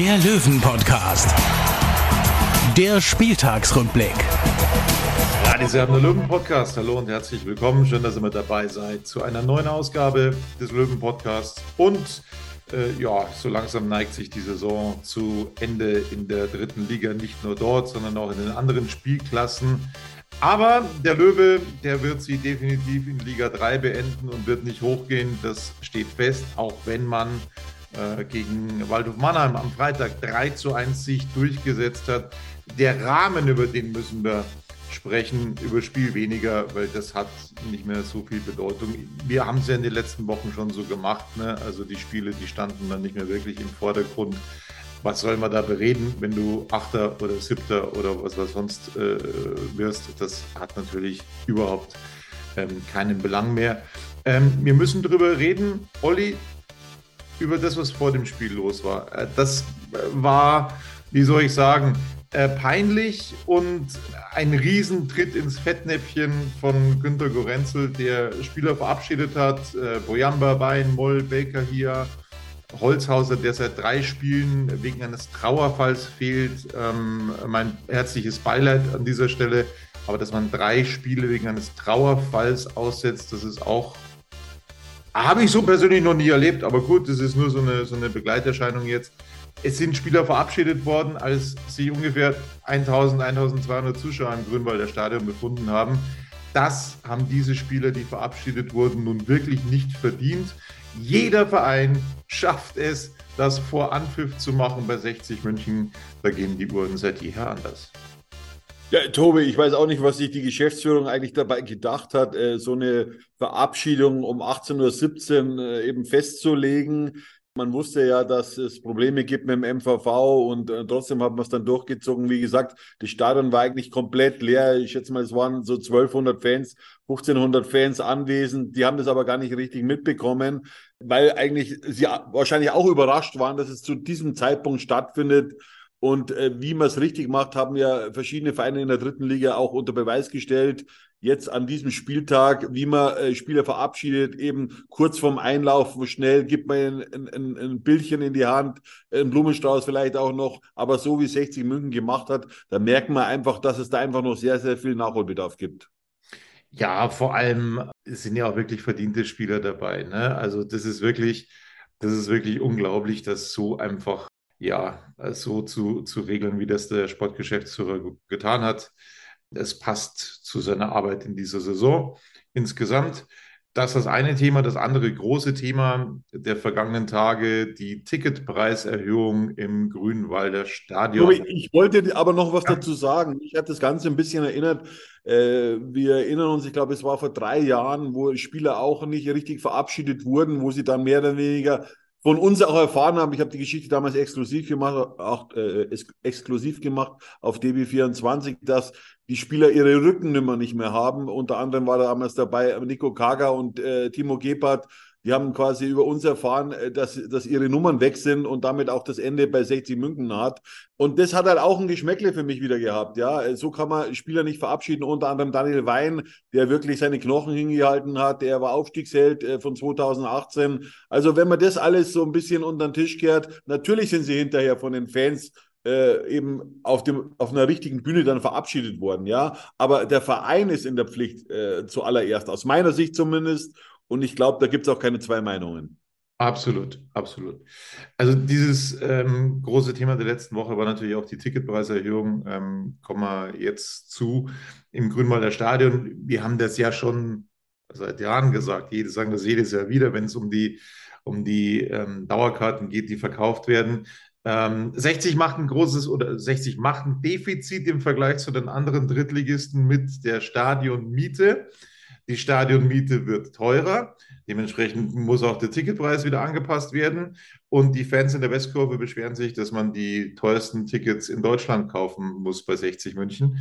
der Löwen-Podcast. Der Spieltagsrückblick. Ja, Sie haben den Löwen-Podcast. Hallo und herzlich willkommen. Schön, dass ihr mit dabei seid zu einer neuen Ausgabe des Löwen-Podcasts. Und äh, ja, so langsam neigt sich die Saison zu Ende in der dritten Liga. Nicht nur dort, sondern auch in den anderen Spielklassen. Aber der Löwe, der wird sie definitiv in Liga 3 beenden und wird nicht hochgehen. Das steht fest, auch wenn man äh, gegen Waldhof Mannheim am Freitag 3 zu 1 sich durchgesetzt hat. Der Rahmen, über den müssen wir sprechen, über Spiel weniger, weil das hat nicht mehr so viel Bedeutung. Wir haben es ja in den letzten Wochen schon so gemacht. Ne? Also die Spiele, die standen dann nicht mehr wirklich im Vordergrund was soll man da bereden, wenn du Achter oder Siebter oder was, was sonst äh, wirst? Das hat natürlich überhaupt ähm, keinen Belang mehr. Ähm, wir müssen darüber reden, Olli, über das, was vor dem Spiel los war. Äh, das war, wie soll ich sagen, äh, peinlich und ein Riesentritt ins Fettnäpfchen von Günter Gorenzel, der Spieler verabschiedet hat. Äh, Boyamba, Bein, Moll, Baker hier. Holzhauser, der seit drei Spielen wegen eines Trauerfalls fehlt. Ähm, mein herzliches Beileid an dieser Stelle. Aber dass man drei Spiele wegen eines Trauerfalls aussetzt, das ist auch, habe ich so persönlich noch nie erlebt. Aber gut, das ist nur so eine, so eine Begleiterscheinung jetzt. Es sind Spieler verabschiedet worden, als sich ungefähr 1000, 1200 Zuschauer im Grünwalder Stadion befunden haben. Das haben diese Spieler, die verabschiedet wurden, nun wirklich nicht verdient. Jeder Verein schafft es, das vor Anpfiff zu machen bei 60 München. Da gehen die Uhren seit jeher anders. Ja, Tobi, ich weiß auch nicht, was sich die Geschäftsführung eigentlich dabei gedacht hat, äh, so eine Verabschiedung um 18.17 Uhr äh, eben festzulegen. Man wusste ja, dass es Probleme gibt mit dem MVV und äh, trotzdem hat man es dann durchgezogen. Wie gesagt, das Stadion war eigentlich komplett leer. Ich schätze mal, es waren so 1200 Fans, 1500 Fans anwesend. Die haben das aber gar nicht richtig mitbekommen, weil eigentlich sie wahrscheinlich auch überrascht waren, dass es zu diesem Zeitpunkt stattfindet. Und äh, wie man es richtig macht, haben ja verschiedene Vereine in der dritten Liga auch unter Beweis gestellt jetzt an diesem Spieltag, wie man äh, Spieler verabschiedet, eben kurz vorm Einlaufen schnell gibt man ein, ein, ein Bildchen in die Hand, ein Blumenstrauß vielleicht auch noch, aber so wie 60 München gemacht hat, da merkt man einfach, dass es da einfach noch sehr, sehr viel Nachholbedarf gibt. Ja, vor allem sind ja auch wirklich verdiente Spieler dabei. Ne? Also das ist wirklich, das ist wirklich unglaublich, dass so einfach, ja, so zu, zu regeln, wie das der Sportgeschäftsführer getan hat. Es passt zu seiner Arbeit in dieser Saison insgesamt. Das ist das eine Thema. Das andere große Thema der vergangenen Tage, die Ticketpreiserhöhung im Grünwalder Stadion. Ich wollte aber noch was ja. dazu sagen. Ich habe das Ganze ein bisschen erinnert. Äh, wir erinnern uns, ich glaube, es war vor drei Jahren, wo Spieler auch nicht richtig verabschiedet wurden, wo sie dann mehr oder weniger von uns auch erfahren haben, ich habe die Geschichte damals exklusiv gemacht, auch äh, exklusiv gemacht auf DB24, dass die Spieler ihre Rückennummer nicht mehr haben. Unter anderem war da damals dabei Nico Kaga und äh, Timo Gebhardt, die haben quasi über uns erfahren, äh, dass, dass ihre Nummern weg sind und damit auch das Ende bei 60 München hat. Und das hat halt auch ein Geschmäckle für mich wieder gehabt. Ja, äh, so kann man Spieler nicht verabschieden. Unter anderem Daniel Wein, der wirklich seine Knochen hingehalten hat. Der war Aufstiegsheld äh, von 2018. Also wenn man das alles so ein bisschen unter den Tisch kehrt, natürlich sind sie hinterher von den Fans äh, eben auf, dem, auf einer richtigen Bühne dann verabschiedet worden, ja. Aber der Verein ist in der Pflicht äh, zuallererst, aus meiner Sicht zumindest. Und ich glaube, da gibt es auch keine zwei Meinungen. Absolut, absolut. Also dieses ähm, große Thema der letzten Woche war natürlich auch die Ticketpreiserhöhung. Ähm, kommen wir jetzt zu im Grünwalder Stadion. Wir haben das ja schon seit Jahren gesagt. Jede sagen das jedes Jahr wieder, wenn es um die um die ähm, Dauerkarten geht, die verkauft werden. 60 ähm, macht ein großes oder 60 macht ein Defizit im Vergleich zu den anderen Drittligisten mit der Stadionmiete die Stadionmiete wird teurer. Dementsprechend muss auch der Ticketpreis wieder angepasst werden. Und die Fans in der Westkurve beschweren sich, dass man die teuersten Tickets in Deutschland kaufen muss bei 60 München.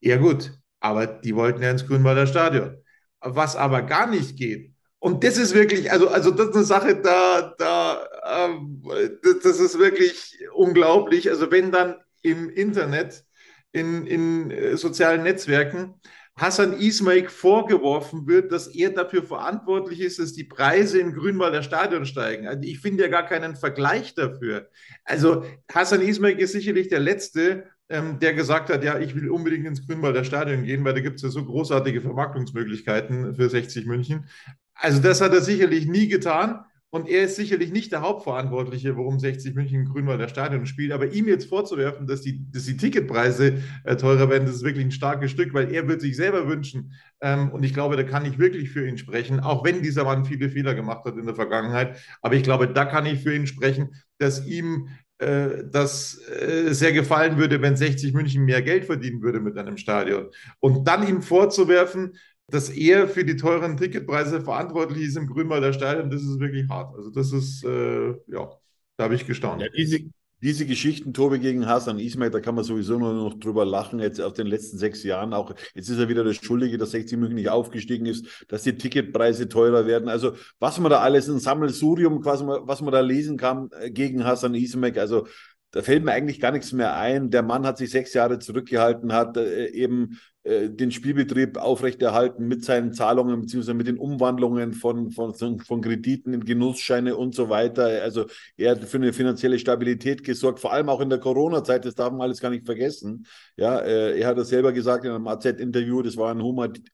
Ja gut, aber die wollten ja ins Grünwalder Stadion. Was aber gar nicht geht, und das ist wirklich, also, also das ist eine Sache, da, da, ähm, das ist wirklich unglaublich. Also wenn dann im Internet, in, in äh, sozialen Netzwerken Hassan Ismail vorgeworfen wird, dass er dafür verantwortlich ist, dass die Preise im Grünwalder Stadion steigen. Also ich finde ja gar keinen Vergleich dafür. Also Hassan Ismail ist sicherlich der Letzte, ähm, der gesagt hat, ja, ich will unbedingt ins Grünwalder Stadion gehen, weil da gibt es ja so großartige Vermarktungsmöglichkeiten für 60 München. Also das hat er sicherlich nie getan. Und er ist sicherlich nicht der Hauptverantwortliche, warum 60 München Grünwalder Stadion spielt. Aber ihm jetzt vorzuwerfen, dass die, dass die Ticketpreise äh, teurer werden, das ist wirklich ein starkes Stück, weil er wird sich selber wünschen. Ähm, und ich glaube, da kann ich wirklich für ihn sprechen, auch wenn dieser Mann viele Fehler gemacht hat in der Vergangenheit. Aber ich glaube, da kann ich für ihn sprechen, dass ihm äh, das äh, sehr gefallen würde, wenn 60 München mehr Geld verdienen würde mit einem Stadion. Und dann ihm vorzuwerfen, dass er für die teuren Ticketpreise verantwortlich ist im Grünwalder Stadion, das ist wirklich hart. Also das ist, äh, ja, da habe ich gestaunt. Ja, diese, diese Geschichten, Tobi gegen Hasan Ismail, da kann man sowieso nur noch drüber lachen, jetzt auf den letzten sechs Jahren auch. Jetzt ist er wieder der Schuldige, dass 60 München nicht aufgestiegen ist, dass die Ticketpreise teurer werden. Also, was man da alles, ein Sammelsurium, quasi, was man da lesen kann äh, gegen Hasan Ismail, also, da fällt mir eigentlich gar nichts mehr ein. Der Mann hat sich sechs Jahre zurückgehalten, hat äh, eben äh, den Spielbetrieb aufrechterhalten mit seinen Zahlungen beziehungsweise mit den Umwandlungen von, von, von Krediten in Genussscheine und so weiter. Also er hat für eine finanzielle Stabilität gesorgt, vor allem auch in der Corona-Zeit, das darf man alles gar nicht vergessen. Ja, äh, er hat das selber gesagt in einem AZ-Interview, das war ein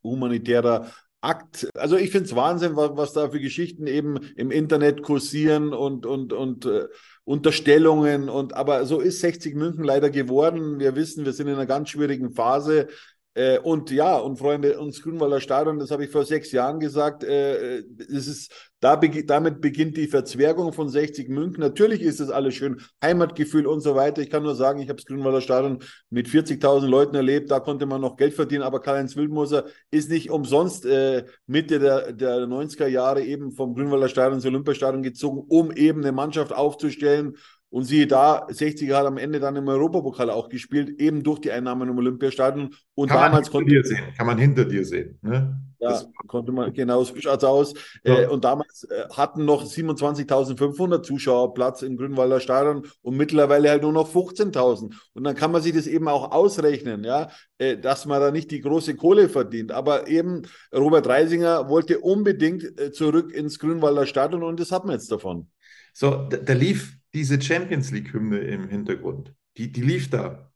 humanitärer Akt. Also ich finde es Wahnsinn, was, was, da für Geschichten eben im Internet kursieren und, und, und äh, Unterstellungen. Und aber so ist 60 München leider geworden. Wir wissen, wir sind in einer ganz schwierigen Phase. Äh, und ja, und Freunde, uns Grünwalder Stadion, das habe ich vor sechs Jahren gesagt, äh, es ist, da be damit beginnt die Verzwergung von 60 München. Natürlich ist das alles schön, Heimatgefühl und so weiter. Ich kann nur sagen, ich habe das Grünwalder Stadion mit 40.000 Leuten erlebt, da konnte man noch Geld verdienen, aber Karl-Heinz Wildmoser ist nicht umsonst äh, Mitte der, der 90er Jahre eben vom Grünwalder Stadion ins Olympiastadion gezogen, um eben eine Mannschaft aufzustellen und siehe da, 60er hat am Ende dann im Europapokal auch gespielt, eben durch die Einnahmen im Olympiastadion. Und kann damals man konnte dir sehen, kann man hinter dir sehen. Ne? Ja, das konnte man, genau, so schaut aus. Ja. Äh, und damals äh, hatten noch 27.500 Zuschauer Platz im Grünwalder Stadion und mittlerweile halt nur noch 15.000. Und dann kann man sich das eben auch ausrechnen, ja, äh, dass man da nicht die große Kohle verdient. Aber eben Robert Reisinger wollte unbedingt äh, zurück ins Grünwalder Stadion und das hat man jetzt davon. So, da, da lief diese Champions League-Hymne im Hintergrund. Die, die lief da.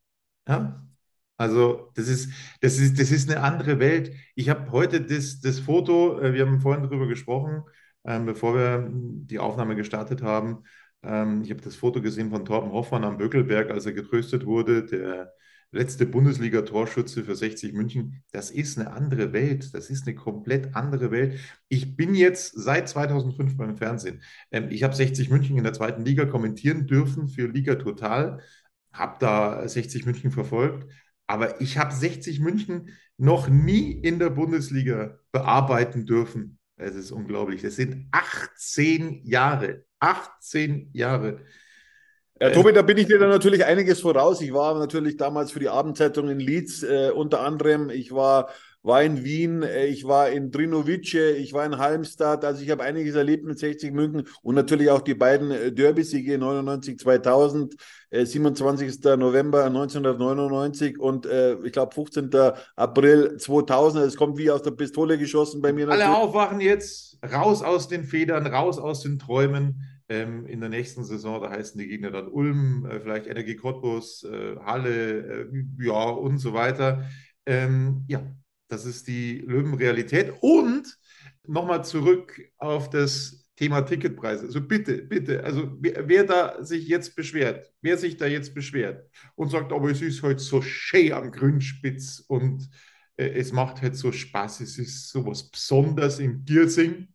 Ja? Also, das ist, das, ist, das ist eine andere Welt. Ich habe heute das, das Foto, äh, wir haben vorhin darüber gesprochen, ähm, bevor wir die Aufnahme gestartet haben. Ähm, ich habe das Foto gesehen von Torben Hoffmann am Böckelberg, als er getröstet wurde. Der letzte Bundesliga-Torschütze für 60 München. Das ist eine andere Welt. Das ist eine komplett andere Welt. Ich bin jetzt seit 2005 beim Fernsehen. Ähm, ich habe 60 München in der zweiten Liga kommentieren dürfen für Liga Total. Habe da 60 München verfolgt. Aber ich habe 60 München noch nie in der Bundesliga bearbeiten dürfen. Es ist unglaublich. Das sind 18 Jahre. 18 Jahre. Ja, Tobi, da bin ich dir dann natürlich einiges voraus. Ich war natürlich damals für die Abendzeitung in Leeds äh, unter anderem. Ich war, war in Wien, äh, ich war in Drinovice, ich war in Halmstad. Also ich habe einiges erlebt mit 60 München und natürlich auch die beiden äh, Derby-Siege 99 2000, äh, 27. November 1999 und äh, ich glaube 15. April 2000. Es kommt wie aus der Pistole geschossen bei mir. Alle natürlich. aufwachen jetzt, raus aus den Federn, raus aus den Träumen ähm, in der nächsten Saison, da heißen die Gegner dann Ulm, äh, vielleicht Energie Cottbus, äh, Halle, äh, ja und so weiter. Ähm, ja, das ist die Löwenrealität. Und nochmal zurück auf das Thema Ticketpreise. Also bitte, bitte, also wer, wer, da sich jetzt beschwert, wer sich da jetzt beschwert und sagt, aber es ist heute so schön am Grünspitz und äh, es macht halt so Spaß, es ist so was Besonderes in Giersing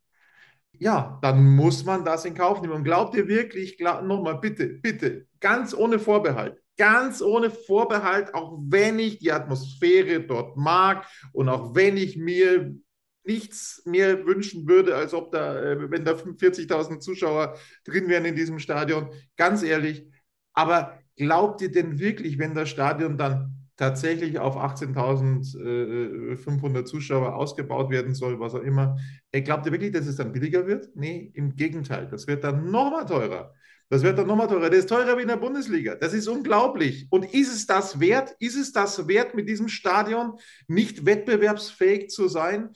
ja, dann muss man das in Kauf nehmen. Und glaubt ihr wirklich, glaub, nochmal bitte, bitte, ganz ohne Vorbehalt, ganz ohne Vorbehalt, auch wenn ich die Atmosphäre dort mag und auch wenn ich mir nichts mehr wünschen würde, als ob da, äh, wenn da 40.000 Zuschauer drin wären in diesem Stadion. Ganz ehrlich. Aber glaubt ihr denn wirklich, wenn das Stadion dann tatsächlich auf 18.500 Zuschauer ausgebaut werden soll, was auch immer, glaubt ihr wirklich, dass es dann billiger wird? Nee, im Gegenteil. Das wird dann nochmal teurer. Das wird dann nochmal teurer. Das ist teurer wie in der Bundesliga. Das ist unglaublich. Und ist es das wert? Ist es das wert, mit diesem Stadion nicht wettbewerbsfähig zu sein?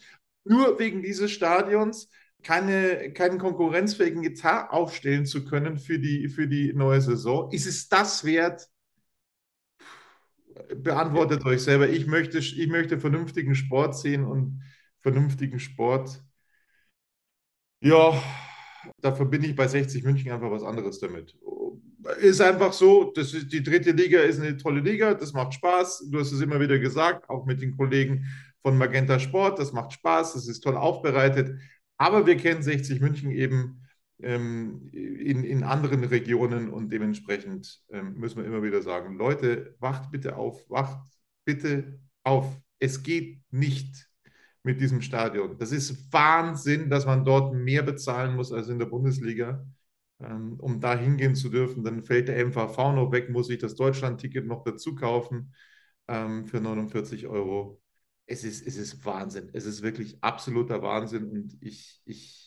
Nur wegen dieses Stadions keine, keinen konkurrenzfähigen Gitarre aufstellen zu können für die, für die neue Saison? Ist es das wert? Beantwortet euch selber. Ich möchte, ich möchte vernünftigen Sport sehen und vernünftigen Sport. Ja, da verbinde ich bei 60 München einfach was anderes damit. Ist einfach so, das ist, die dritte Liga ist eine tolle Liga, das macht Spaß. Du hast es immer wieder gesagt, auch mit den Kollegen von Magenta Sport, das macht Spaß, das ist toll aufbereitet. Aber wir kennen 60 München eben ähm, in, in anderen Regionen und dementsprechend ähm, müssen wir immer wieder sagen, Leute, wacht bitte auf, wacht bitte auf. Es geht nicht mit diesem Stadion. Das ist Wahnsinn, dass man dort mehr bezahlen muss als in der Bundesliga, ähm, um da hingehen zu dürfen. Dann fällt der MVV noch weg, muss ich das Deutschland-Ticket noch dazu kaufen ähm, für 49 Euro. Es ist, es ist Wahnsinn. Es ist wirklich absoluter Wahnsinn und ich, ich,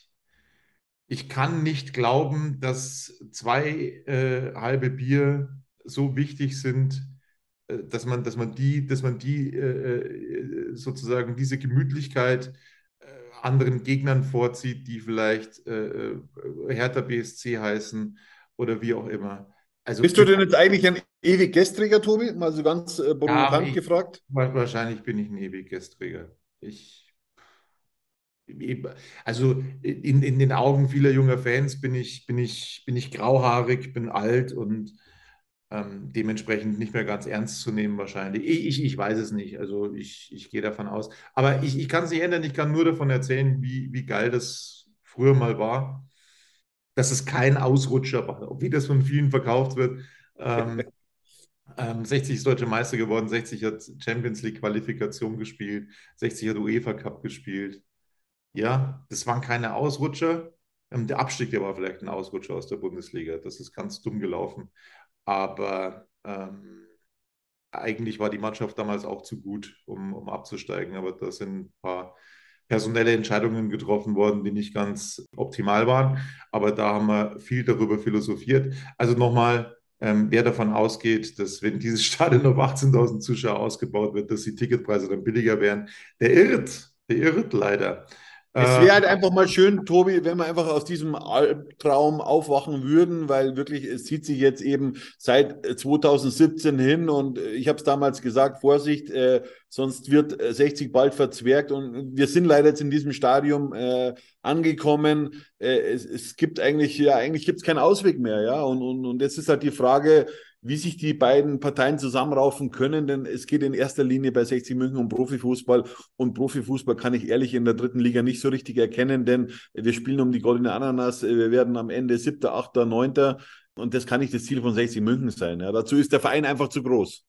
ich kann nicht glauben, dass zwei äh, halbe Bier so wichtig sind, äh, dass man, dass man die, dass man die äh, äh sozusagen diese Gemütlichkeit äh, anderen Gegnern vorzieht, die vielleicht äh, Hertha BSC heißen oder wie auch immer. Also, Bist du denn jetzt eigentlich ein ewig Gästträger, Tobi? Mal so ganz provokant ja, gefragt. Wahrscheinlich bin ich ein ewig Gästträger. Ich also in, in den Augen vieler junger Fans bin ich, bin ich, bin ich grauhaarig, bin alt und ähm, dementsprechend nicht mehr ganz ernst zu nehmen wahrscheinlich. Ich, ich, ich weiß es nicht, also ich, ich gehe davon aus. Aber ich, ich kann es nicht ändern, ich kann nur davon erzählen, wie, wie geil das früher mal war, dass es kein Ausrutscher war, wie das von vielen verkauft wird. Ähm, ähm, 60 ist deutsche Meister geworden, 60 hat Champions League Qualifikation gespielt, 60 hat UEFA Cup gespielt. Ja, das waren keine Ausrutscher. Ähm, der Abstieg, der war vielleicht ein Ausrutscher aus der Bundesliga. Das ist ganz dumm gelaufen. Aber ähm, eigentlich war die Mannschaft damals auch zu gut, um, um abzusteigen. Aber da sind ein paar personelle Entscheidungen getroffen worden, die nicht ganz optimal waren. Aber da haben wir viel darüber philosophiert. Also nochmal, ähm, wer davon ausgeht, dass wenn dieses Stadion auf 18.000 Zuschauer ausgebaut wird, dass die Ticketpreise dann billiger wären, der irrt, der irrt leider. Es wäre halt einfach mal schön, Tobi, wenn wir einfach aus diesem Albtraum aufwachen würden, weil wirklich, es zieht sich jetzt eben seit 2017 hin und ich habe es damals gesagt, Vorsicht, äh, sonst wird 60 bald verzwergt und wir sind leider jetzt in diesem Stadium äh, angekommen. Äh, es, es, gibt eigentlich, ja, eigentlich gibt es keinen Ausweg mehr, ja, und, und, und jetzt ist halt die Frage, wie sich die beiden Parteien zusammenraufen können, denn es geht in erster Linie bei 60 München um Profifußball und Profifußball kann ich ehrlich in der dritten Liga nicht so richtig erkennen, denn wir spielen um die goldene Ananas, wir werden am Ende siebter, achter, neunter und das kann nicht das Ziel von 60 München sein. Ja, dazu ist der Verein einfach zu groß.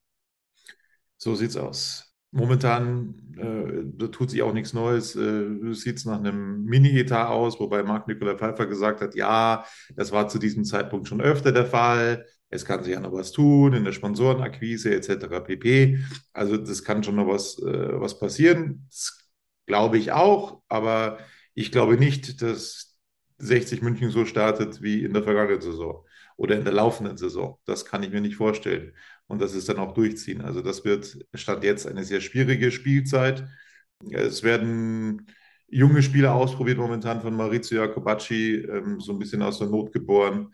So sieht's aus. Momentan äh, da tut sich auch nichts Neues. Äh, Sieht es nach einem Mini-Etat aus, wobei Marc Nikola Pfeiffer gesagt hat, ja, das war zu diesem Zeitpunkt schon öfter der Fall es kann sich ja noch was tun in der Sponsorenakquise etc. pp. Also das kann schon noch was, äh, was passieren. Das glaube ich auch, aber ich glaube nicht, dass 60 München so startet wie in der vergangenen Saison oder in der laufenden Saison. Das kann ich mir nicht vorstellen. Und das ist dann auch durchziehen. Also das wird Stand jetzt eine sehr schwierige Spielzeit. Es werden junge Spieler ausprobiert momentan von Maurizio Jacobacci, ähm, so ein bisschen aus der Not geboren.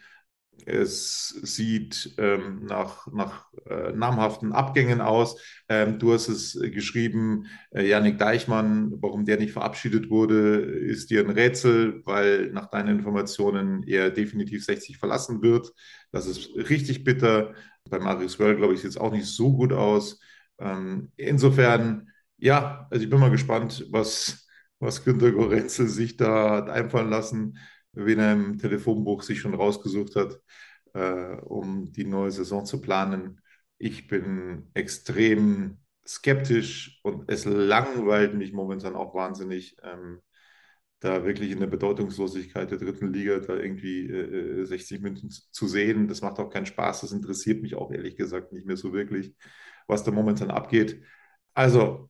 Es sieht ähm, nach, nach äh, namhaften Abgängen aus. Ähm, du hast es geschrieben, äh, Janik Deichmann, warum der nicht verabschiedet wurde, ist dir ein Rätsel, weil nach deinen Informationen er definitiv 60 verlassen wird. Das ist richtig bitter. Bei Marius Wörl, glaube ich, sieht es auch nicht so gut aus. Ähm, insofern, ja, also ich bin mal gespannt, was, was Günter Gorenzel sich da hat einfallen lassen wen er im Telefonbuch sich schon rausgesucht hat, äh, um die neue Saison zu planen. Ich bin extrem skeptisch und es langweilt mich momentan auch wahnsinnig, ähm, da wirklich in der Bedeutungslosigkeit der dritten Liga da irgendwie äh, 60 Minuten zu sehen. Das macht auch keinen Spaß. Das interessiert mich auch ehrlich gesagt nicht mehr so wirklich, was da momentan abgeht. Also,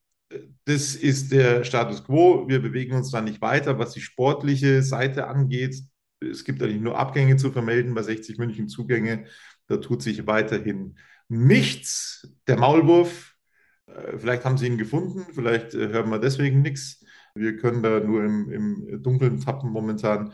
das ist der Status quo. Wir bewegen uns da nicht weiter, was die sportliche Seite angeht. Es gibt eigentlich nur Abgänge zu vermelden bei 60 München Zugänge. Da tut sich weiterhin nichts. Der Maulwurf, äh, vielleicht haben sie ihn gefunden, vielleicht äh, hören wir deswegen nichts. Wir können da nur im, im Dunkeln tappen momentan.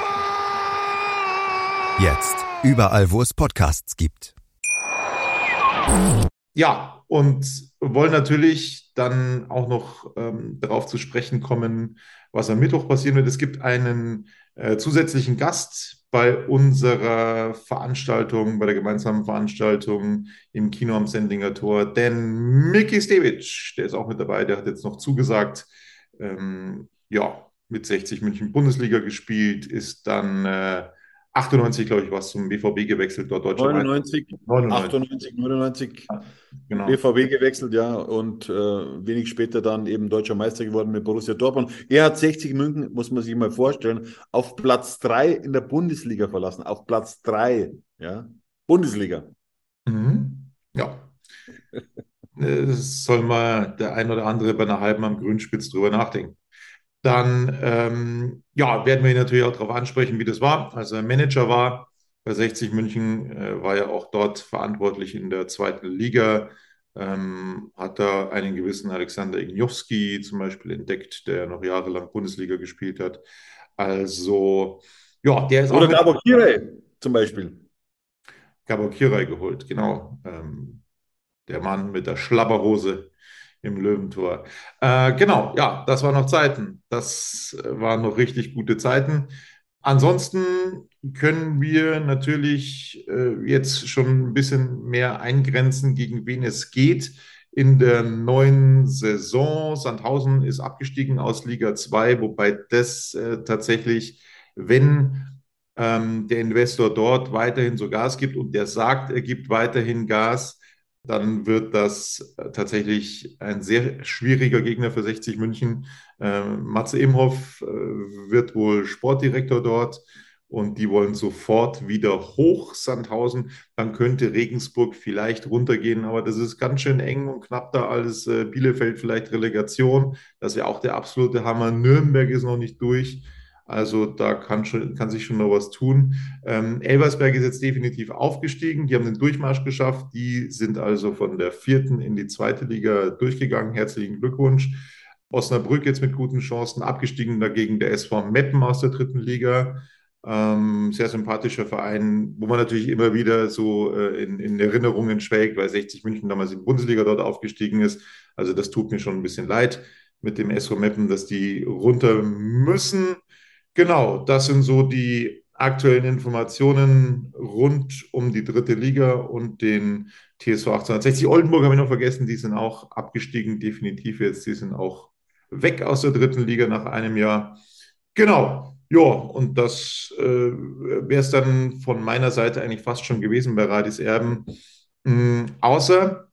Jetzt überall, wo es Podcasts gibt. Ja, und wollen natürlich dann auch noch ähm, darauf zu sprechen kommen, was am Mittwoch passieren wird. Es gibt einen äh, zusätzlichen Gast bei unserer Veranstaltung, bei der gemeinsamen Veranstaltung im Kino am Sendlinger Tor, denn Miki Stevic, der ist auch mit dabei, der hat jetzt noch zugesagt. Ähm, ja, mit 60 München Bundesliga gespielt, ist dann äh, 98, glaube ich, was zum BVB gewechselt, dort deutscher 99, 99, 98, 99 genau. BVB gewechselt, ja, und äh, wenig später dann eben deutscher Meister geworden mit Borussia Dortmund. Er hat 60 München, muss man sich mal vorstellen, auf Platz 3 in der Bundesliga verlassen, auf Platz 3, ja, Bundesliga. Mhm. Ja. Das soll mal der ein oder andere bei einer halben am Grünspitz drüber nachdenken dann ähm, ja, werden wir ihn natürlich auch darauf ansprechen, wie das war. Als er Manager war bei 60 München, äh, war er auch dort verantwortlich in der zweiten Liga. Ähm, hat da einen gewissen Alexander Ignowski zum Beispiel entdeckt, der noch jahrelang Bundesliga gespielt hat. Also, ja, der ist Oder auch. Oder Gabor Kirei zum Beispiel. Gabor Kirei geholt, genau. Ähm, der Mann mit der Schlabberhose im Löwentor. Äh, genau, ja, das waren noch Zeiten. Das äh, waren noch richtig gute Zeiten. Ansonsten können wir natürlich äh, jetzt schon ein bisschen mehr eingrenzen, gegen wen es geht. In der neuen Saison, Sandhausen ist abgestiegen aus Liga 2, wobei das äh, tatsächlich, wenn ähm, der Investor dort weiterhin so Gas gibt und der sagt, er gibt weiterhin Gas, dann wird das äh, tatsächlich ein sehr schwieriger Gegner für 60 München. Ähm, Matze Imhoff äh, wird wohl Sportdirektor dort und die wollen sofort wieder hoch, Sandhausen. Dann könnte Regensburg vielleicht runtergehen, aber das ist ganz schön eng und knapp da als äh, Bielefeld vielleicht Relegation. Das wäre auch der absolute Hammer. Nürnberg ist noch nicht durch. Also da kann, schon, kann sich schon noch was tun. Ähm, Elversberg ist jetzt definitiv aufgestiegen. Die haben den Durchmarsch geschafft. Die sind also von der vierten in die zweite Liga durchgegangen. Herzlichen Glückwunsch. Osnabrück jetzt mit guten Chancen. Abgestiegen dagegen der SV Meppen aus der dritten Liga. Ähm, sehr sympathischer Verein, wo man natürlich immer wieder so äh, in, in, Erinnerungen schwelgt, weil 60 München damals in die Bundesliga dort aufgestiegen ist. Also das tut mir schon ein bisschen leid mit dem SV Meppen, dass die runter müssen. Genau, das sind so die aktuellen Informationen rund um die dritte Liga und den TSV 1860. Oldenburg habe ich noch vergessen, die sind auch abgestiegen, definitiv jetzt. Die sind auch weg aus der dritten Liga nach einem Jahr. Genau, ja, und das äh, wäre es dann von meiner Seite eigentlich fast schon gewesen bei Radis Erben. Mhm, außer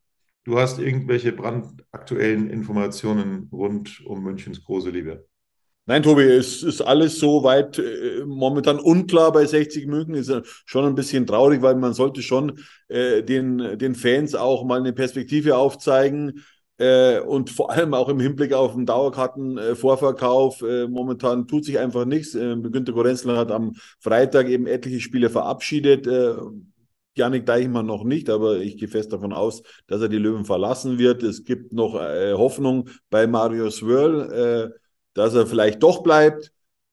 du hast irgendwelche brandaktuellen Informationen rund um Münchens große Liebe. Nein, Tobi, es ist alles so weit äh, momentan unklar bei 60 München. Ist schon ein bisschen traurig, weil man sollte schon äh, den, den Fans auch mal eine Perspektive aufzeigen. Äh, und vor allem auch im Hinblick auf den Dauerkartenvorverkauf. Äh, äh, momentan tut sich einfach nichts. Äh, Günter Gorenzler hat am Freitag eben etliche Spiele verabschiedet. Äh, Janik Deichmann noch nicht, aber ich gehe fest davon aus, dass er die Löwen verlassen wird. Es gibt noch äh, Hoffnung bei Mario Swirl. Dass er vielleicht doch bleibt.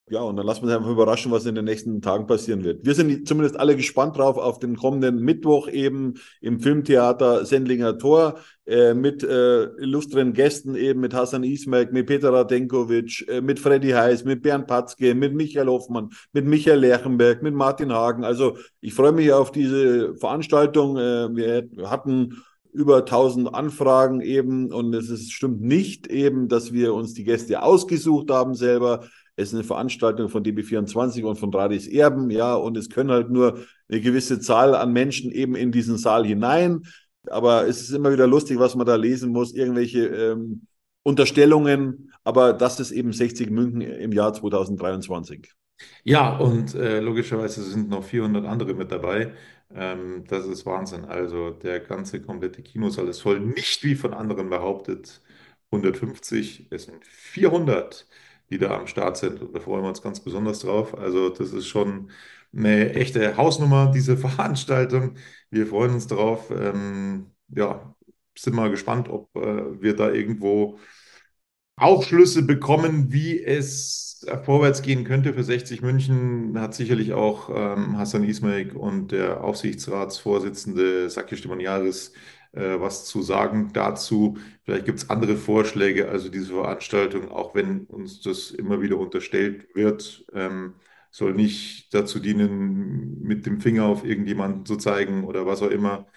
ja, und dann lassen wir uns einfach überraschen, was in den nächsten Tagen passieren wird. Wir sind zumindest alle gespannt drauf auf den kommenden Mittwoch eben im Filmtheater Sendlinger Tor äh, mit äh, illustren Gästen eben, mit Hassan Ismail, mit Peter Radenkovic, äh, mit Freddy Heiß, mit Bernd Patzke, mit Michael Hoffmann, mit Michael Lerchenberg, mit Martin Hagen. Also ich freue mich auf diese Veranstaltung. Äh, wir hatten über 1000 Anfragen eben und es ist, stimmt nicht eben, dass wir uns die Gäste ausgesucht haben selber. Es ist eine Veranstaltung von DB24 und von Radis Erben, ja, und es können halt nur eine gewisse Zahl an Menschen eben in diesen Saal hinein. Aber es ist immer wieder lustig, was man da lesen muss, irgendwelche ähm, Unterstellungen, aber das ist eben 60 München im Jahr 2023. Ja, und äh, logischerweise sind noch 400 andere mit dabei. Ähm, das ist Wahnsinn. Also der ganze komplette Kinosaal ist voll. Nicht wie von anderen behauptet 150, es sind 400 die da am Start sind. Und da freuen wir uns ganz besonders drauf. Also das ist schon eine echte Hausnummer, diese Veranstaltung. Wir freuen uns drauf. Ähm, ja, sind mal gespannt, ob äh, wir da irgendwo Aufschlüsse bekommen, wie es vorwärts gehen könnte für 60 München. Hat sicherlich auch ähm, Hassan Ismail und der Aufsichtsratsvorsitzende Saki Stimoniaris äh, was zu sagen dazu. Vielleicht gibt es andere Vorschläge, also diese Veranstaltung, auch wenn uns das immer wieder unterstellt wird, ähm, soll nicht dazu dienen, mit dem Finger auf irgendjemanden zu zeigen oder was auch immer.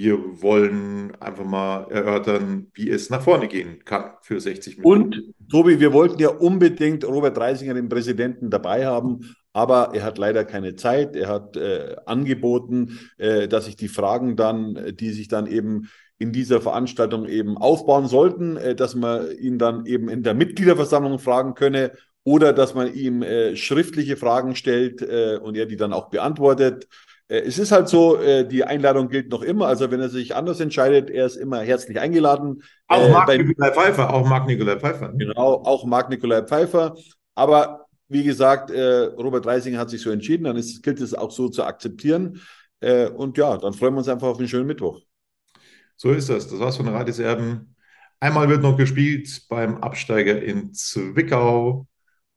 Wir wollen einfach mal erörtern, wie es nach vorne gehen kann für 60 Minuten. Und Tobi, wir wollten ja unbedingt Robert Reisinger, den Präsidenten, dabei haben, aber er hat leider keine Zeit. Er hat äh, angeboten, äh, dass sich die Fragen dann, die sich dann eben in dieser Veranstaltung eben aufbauen sollten, äh, dass man ihn dann eben in der Mitgliederversammlung fragen könne oder dass man ihm äh, schriftliche Fragen stellt äh, und er die dann auch beantwortet. Äh, es ist halt so, die Einladung gilt noch immer. Also wenn er sich anders entscheidet, er ist immer herzlich eingeladen. Auch Marc Nikolai Pfeiffer, auch Marc Nikolai Pfeiffer. Genau, auch Marc Nikolai Pfeiffer. Aber wie gesagt, äh, Robert Reisinger hat sich so entschieden, dann ist, gilt es auch so zu akzeptieren. Äh, und ja, dann freuen wir uns einfach auf einen schönen Mittwoch. So ist das. Das war's von Radis Erben. Einmal wird noch gespielt beim Absteiger in Zwickau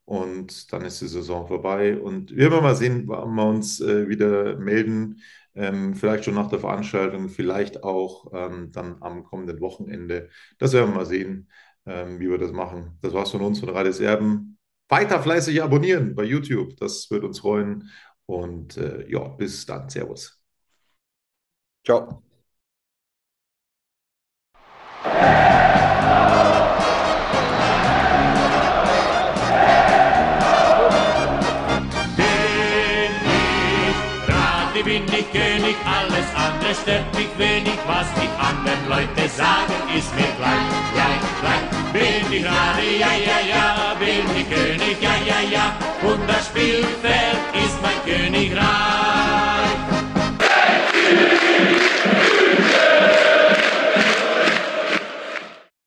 und dann ist die Saison vorbei. Und wir werden mal sehen, wann wir uns äh, wieder melden. Ähm, vielleicht schon nach der Veranstaltung, vielleicht auch ähm, dann am kommenden Wochenende. Das werden wir mal sehen, ähm, wie wir das machen. Das war's von uns von Radis Erben weiter fleißig abonnieren bei YouTube. Das würde uns freuen. Und äh, ja, bis dann. Servus. Ciao. König, alles andere stört mich wenig, was die anderen Leute sagen, ist mir klein, klein, klein. Bin ich gerade, ja, ja, ja, bin ich König, ja, ja, ja, und das Spielfeld ist mein Königreich.